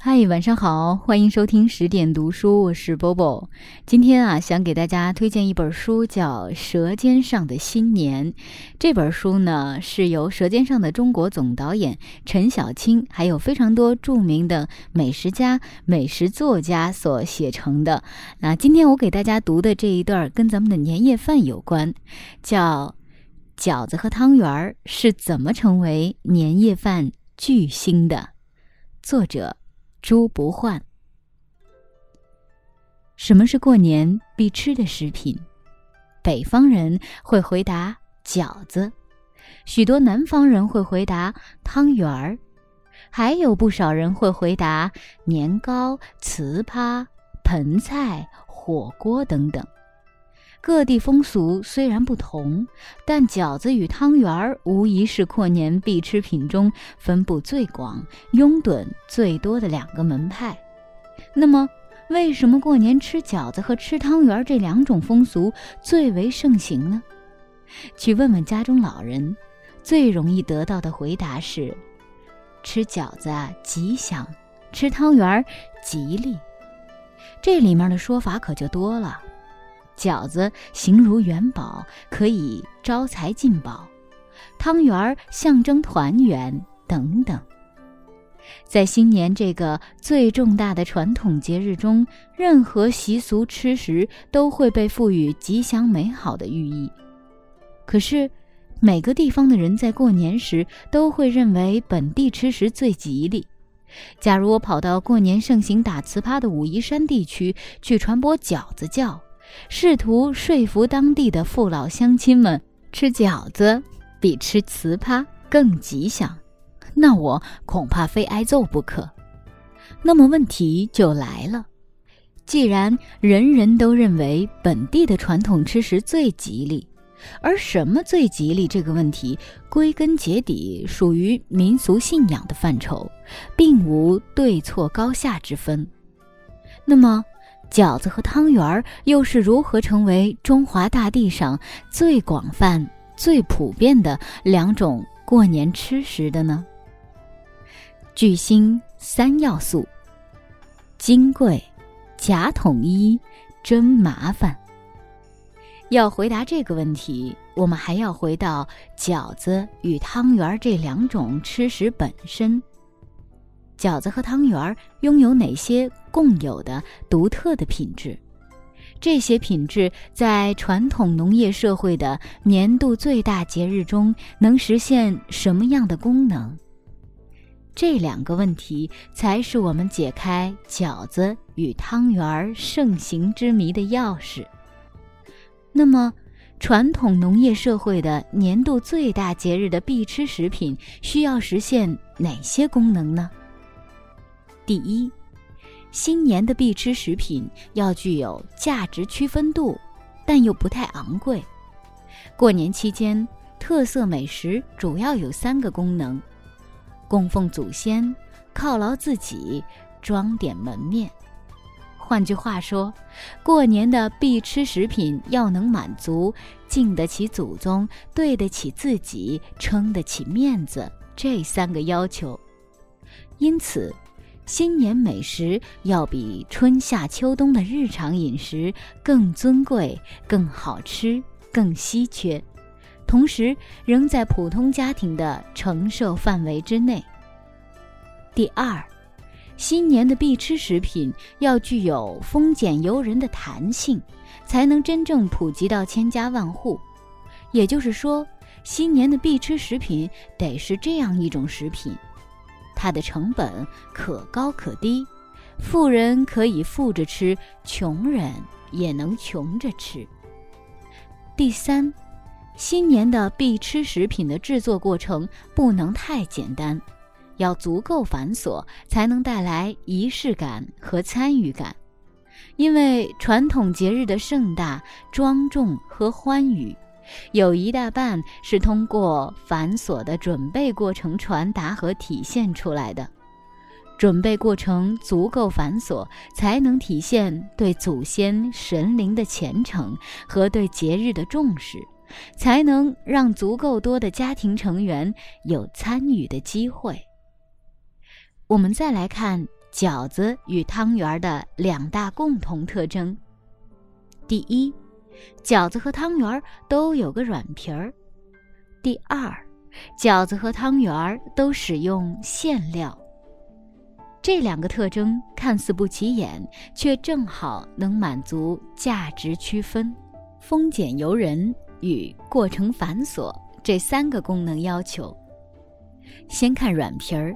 嗨，晚上好，欢迎收听十点读书，我是 Bobo。今天啊，想给大家推荐一本书，叫《舌尖上的新年》。这本书呢，是由《舌尖上的中国》总导演陈小青，还有非常多著名的美食家、美食作家所写成的。那今天我给大家读的这一段，跟咱们的年夜饭有关，叫《饺子和汤圆是怎么成为年夜饭巨星的》，作者。猪不换。什么是过年必吃的食品？北方人会回答饺子，许多南方人会回答汤圆儿，还有不少人会回答年糕、糍粑、盆菜、火锅等等。各地风俗虽然不同，但饺子与汤圆儿无疑是过年必吃品中分布最广、拥趸最多的两个门派。那么，为什么过年吃饺子和吃汤圆这两种风俗最为盛行呢？去问问家中老人，最容易得到的回答是：吃饺子啊吉祥，吃汤圆儿吉利。这里面的说法可就多了。饺子形如元宝，可以招财进宝；汤圆儿象征团圆等等。在新年这个最重大的传统节日中，任何习俗吃食都会被赋予吉祥美好的寓意。可是，每个地方的人在过年时都会认为本地吃食最吉利。假如我跑到过年盛行打糍粑的武夷山地区去传播饺子教，试图说服当地的父老乡亲们吃饺子比吃糍粑更吉祥，那我恐怕非挨揍不可。那么问题就来了：既然人人都认为本地的传统吃食最吉利，而什么最吉利这个问题，归根结底属于民俗信仰的范畴，并无对错高下之分。那么？饺子和汤圆儿又是如何成为中华大地上最广泛、最普遍的两种过年吃食的呢？巨星三要素：金贵、假统一、真麻烦。要回答这个问题，我们还要回到饺子与汤圆儿这两种吃食本身。饺子和汤圆儿拥有哪些共有的独特的品质？这些品质在传统农业社会的年度最大节日中能实现什么样的功能？这两个问题才是我们解开饺子与汤圆儿盛行之谜的钥匙。那么，传统农业社会的年度最大节日的必吃食品需要实现哪些功能呢？第一，新年的必吃食品要具有价值区分度，但又不太昂贵。过年期间，特色美食主要有三个功能：供奉祖先、犒劳自己、装点门面。换句话说，过年的必吃食品要能满足敬得起祖宗、对得起自己、撑得起面子这三个要求。因此。新年美食要比春夏秋冬的日常饮食更尊贵、更好吃、更稀缺，同时仍在普通家庭的承受范围之内。第二，新年的必吃食品要具有丰俭由人的弹性，才能真正普及到千家万户。也就是说，新年的必吃食品得是这样一种食品。它的成本可高可低，富人可以富着吃，穷人也能穷着吃。第三，新年的必吃食品的制作过程不能太简单，要足够繁琐，才能带来仪式感和参与感。因为传统节日的盛大、庄重和欢愉。有一大半是通过繁琐的准备过程传达和体现出来的。准备过程足够繁琐，才能体现对祖先神灵的虔诚和对节日的重视，才能让足够多的家庭成员有参与的机会。我们再来看饺子与汤圆的两大共同特征。第一，饺子和汤圆儿都有个软皮儿；第二，饺子和汤圆儿都使用馅料。这两个特征看似不起眼，却正好能满足价值区分、丰俭由人与过程繁琐这三个功能要求。先看软皮儿，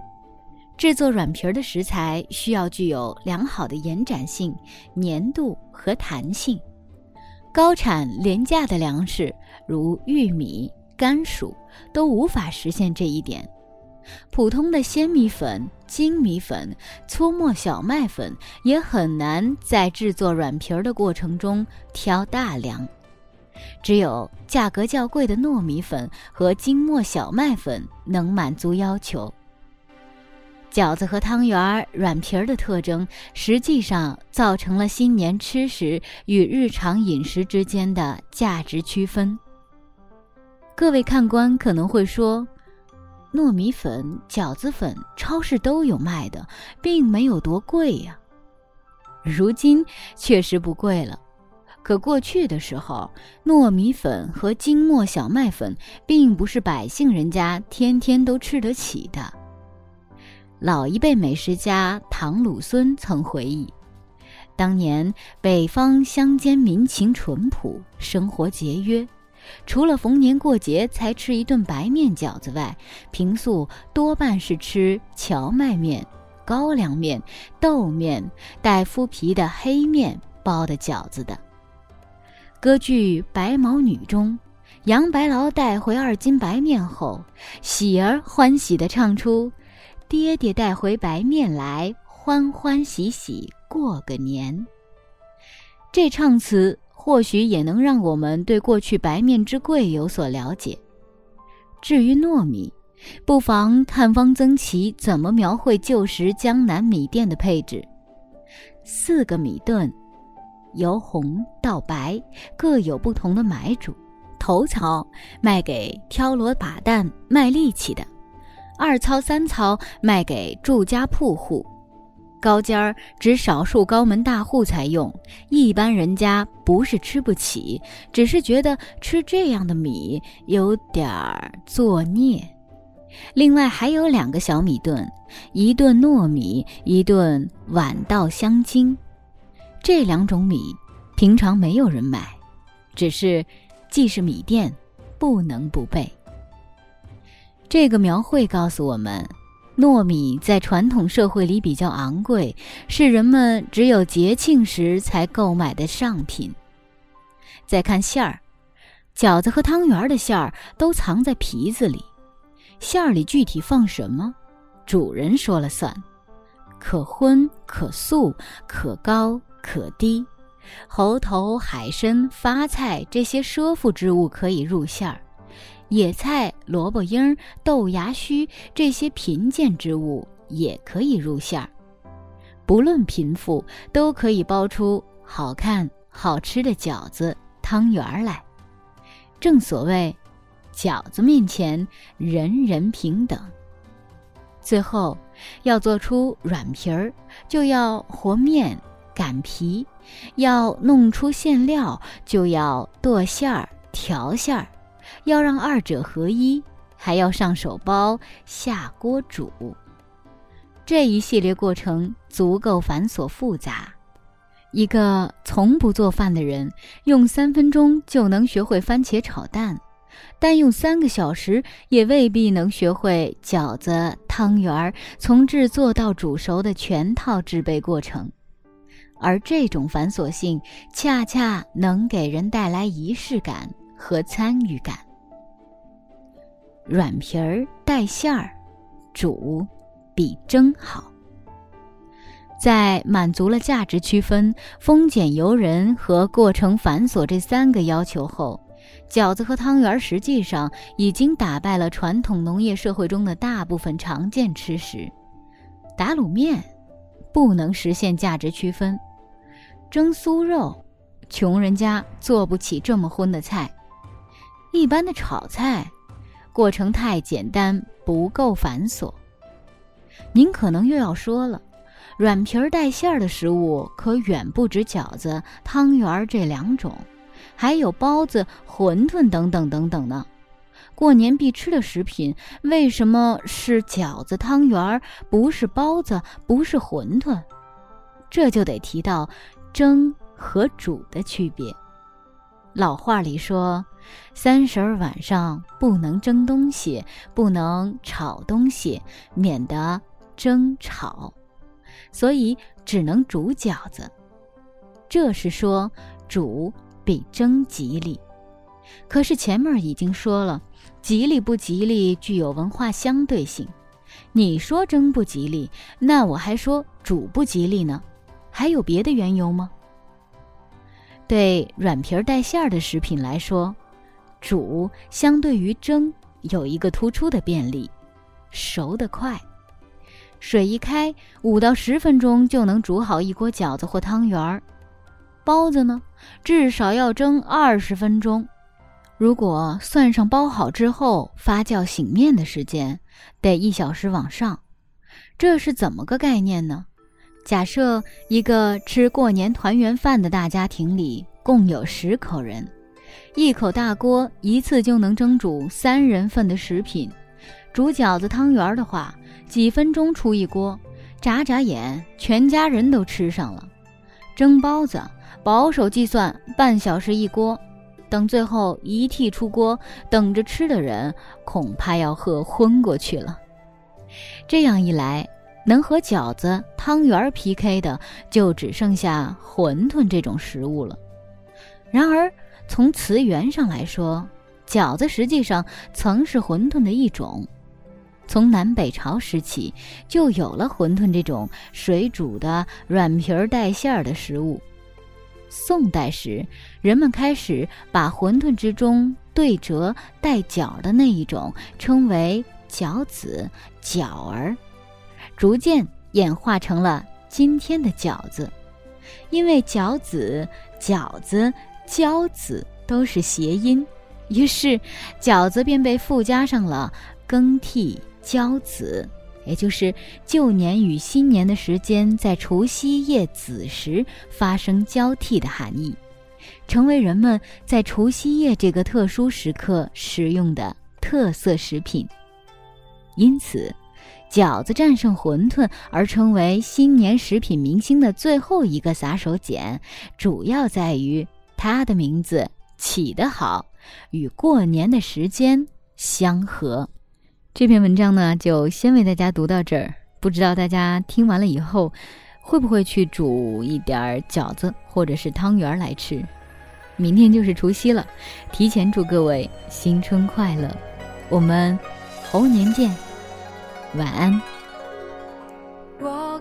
制作软皮儿的食材需要具有良好的延展性、粘度和弹性。高产廉价的粮食，如玉米、甘薯，都无法实现这一点。普通的鲜米粉、精米粉、粗磨小麦粉也很难在制作软皮儿的过程中挑大梁。只有价格较贵的糯米粉和精磨小麦粉能满足要求。饺子和汤圆儿软皮儿的特征，实际上造成了新年吃食与日常饮食之间的价值区分。各位看官可能会说，糯米粉、饺子粉超市都有卖的，并没有多贵呀。如今确实不贵了。可过去的时候，糯米粉和精磨小麦粉并不是百姓人家天天都吃得起的。老一辈美食家唐鲁孙曾回忆，当年北方乡间民情淳朴，生活节约，除了逢年过节才吃一顿白面饺子外，平素多半是吃荞麦面、高粱面、豆面带麸皮的黑面包的饺子的。歌剧《白毛女》中，杨白劳带回二斤白面后，喜儿欢喜地唱出：“爹爹带回白面来，欢欢喜喜过个年。”这唱词或许也能让我们对过去白面之贵有所了解。至于糯米，不妨看汪曾祺怎么描绘旧时江南米店的配置：四个米炖。由红到白，各有不同的买主。头槽卖给挑箩把担、卖力气的；二糙、三糙卖给住家铺户；高尖儿只少数高门大户才用，一般人家不是吃不起，只是觉得吃这样的米有点儿作孽。另外还有两个小米炖，一炖糯米，一炖晚稻香精。这两种米，平常没有人买，只是既是米店，不能不备。这个描绘告诉我们，糯米在传统社会里比较昂贵，是人们只有节庆时才购买的上品。再看馅儿，饺子和汤圆的馅儿都藏在皮子里，馅儿里具体放什么，主人说了算，可荤可素可高。可低，猴头、海参、发菜这些奢富之物可以入馅儿；野菜、萝卜缨、豆芽须这些贫贱之物也可以入馅儿。不论贫富，都可以包出好看、好吃的饺子、汤圆来。正所谓，饺子面前人人平等。最后，要做出软皮儿，就要和面。擀皮，要弄出馅料，就要剁馅儿、调馅儿，要让二者合一，还要上手包、下锅煮。这一系列过程足够繁琐复杂。一个从不做饭的人，用三分钟就能学会番茄炒蛋，但用三个小时也未必能学会饺子、汤圆儿从制作到煮熟的全套制备过程。而这种繁琐性，恰恰能给人带来仪式感和参与感。软皮儿带馅儿，煮比蒸好。在满足了价值区分、丰俭由人和过程繁琐这三个要求后，饺子和汤圆实际上已经打败了传统农业社会中的大部分常见吃食。打卤面不能实现价值区分。蒸酥肉，穷人家做不起这么荤的菜；一般的炒菜，过程太简单，不够繁琐。您可能又要说了，软皮儿带馅儿的食物可远不止饺子、汤圆这两种，还有包子、馄饨等等等等呢。过年必吃的食品为什么是饺子、汤圆，不是包子，不是馄饨？这就得提到蒸和煮的区别。老话里说：“三十儿晚上不能蒸东西，不能炒东西，免得争吵。”所以只能煮饺子。这是说煮比蒸吉利。可是前面已经说了，吉利不吉利具有文化相对性。你说蒸不吉利，那我还说煮不吉利呢。还有别的缘由吗？对软皮儿带馅儿的食品来说，煮相对于蒸有一个突出的便利，熟得快。水一开，五到十分钟就能煮好一锅饺子或汤圆儿。包子呢，至少要蒸二十分钟。如果算上包好之后发酵醒面的时间，得一小时往上。这是怎么个概念呢？假设一个吃过年团圆饭的大家庭里共有十口人，一口大锅一次就能蒸煮三人份的食品。煮饺子、汤圆的话，几分钟出一锅，眨眨眼，全家人都吃上了。蒸包子，保守计算半小时一锅。等最后一屉出锅，等着吃的人恐怕要喝昏过去了。这样一来，能和饺子、汤圆 PK 的就只剩下馄饨这种食物了。然而，从词源上来说，饺子实际上曾是馄饨的一种。从南北朝时起，就有了馄饨这种水煮的软皮儿带馅儿的食物。宋代时，人们开始把馄饨之中对折带角的那一种称为饺子、饺儿，逐渐演化成了今天的饺子。因为饺子、饺子、交子都是谐音，于是饺子便被附加上了更替交子。也就是旧年与新年的时间在除夕夜子时发生交替的含义，成为人们在除夕夜这个特殊时刻食用的特色食品。因此，饺子战胜馄饨而成为新年食品明星的最后一个撒手锏，主要在于他的名字起得好，与过年的时间相合。这篇文章呢，就先为大家读到这儿。不知道大家听完了以后，会不会去煮一点饺子或者是汤圆来吃？明天就是除夕了，提前祝各位新春快乐！我们猴年见，晚安。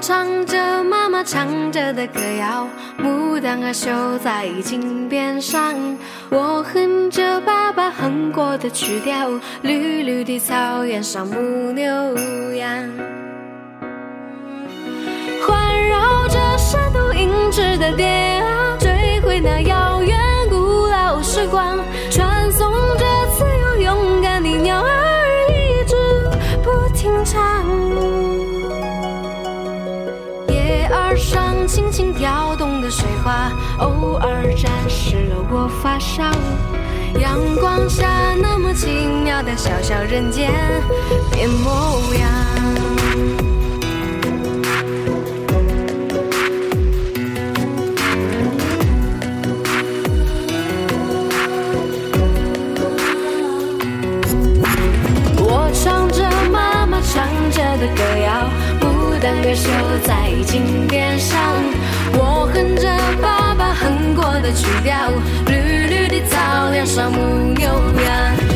唱着妈妈唱着的歌谣，牡丹儿绣在金边上。我哼着爸爸哼过的曲调，绿绿的草原上牧牛羊，环绕着山都银质的蝶啊，追回那遥水花，偶尔沾湿了我发梢。阳光下那么奇妙的小小人间变模样。我唱着妈妈唱着的歌谣。牡丹歌绣在金边上，跟着爸爸哼过的曲调，绿绿的草原上牧牛羊，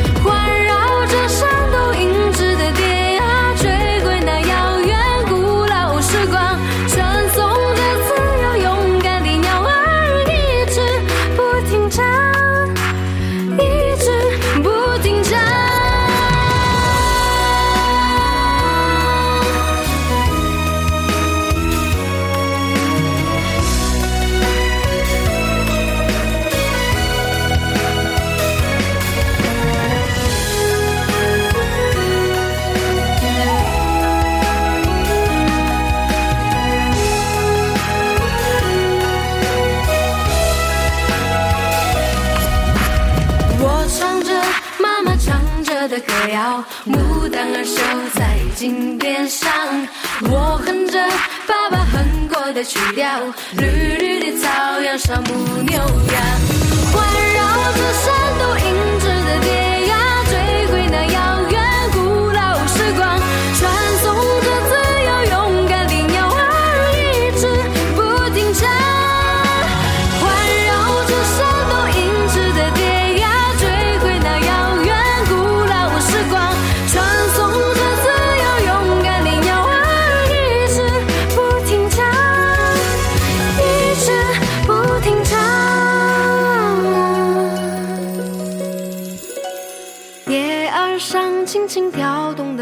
的曲调，绿绿的草原上牧牛羊，环绕着山都映着的蝶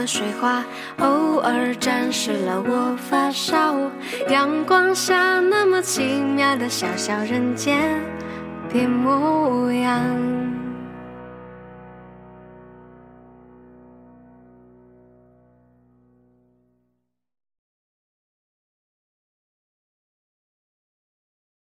的水花，偶尔沾湿了我发梢。阳光下那么奇妙的小小人间别模样。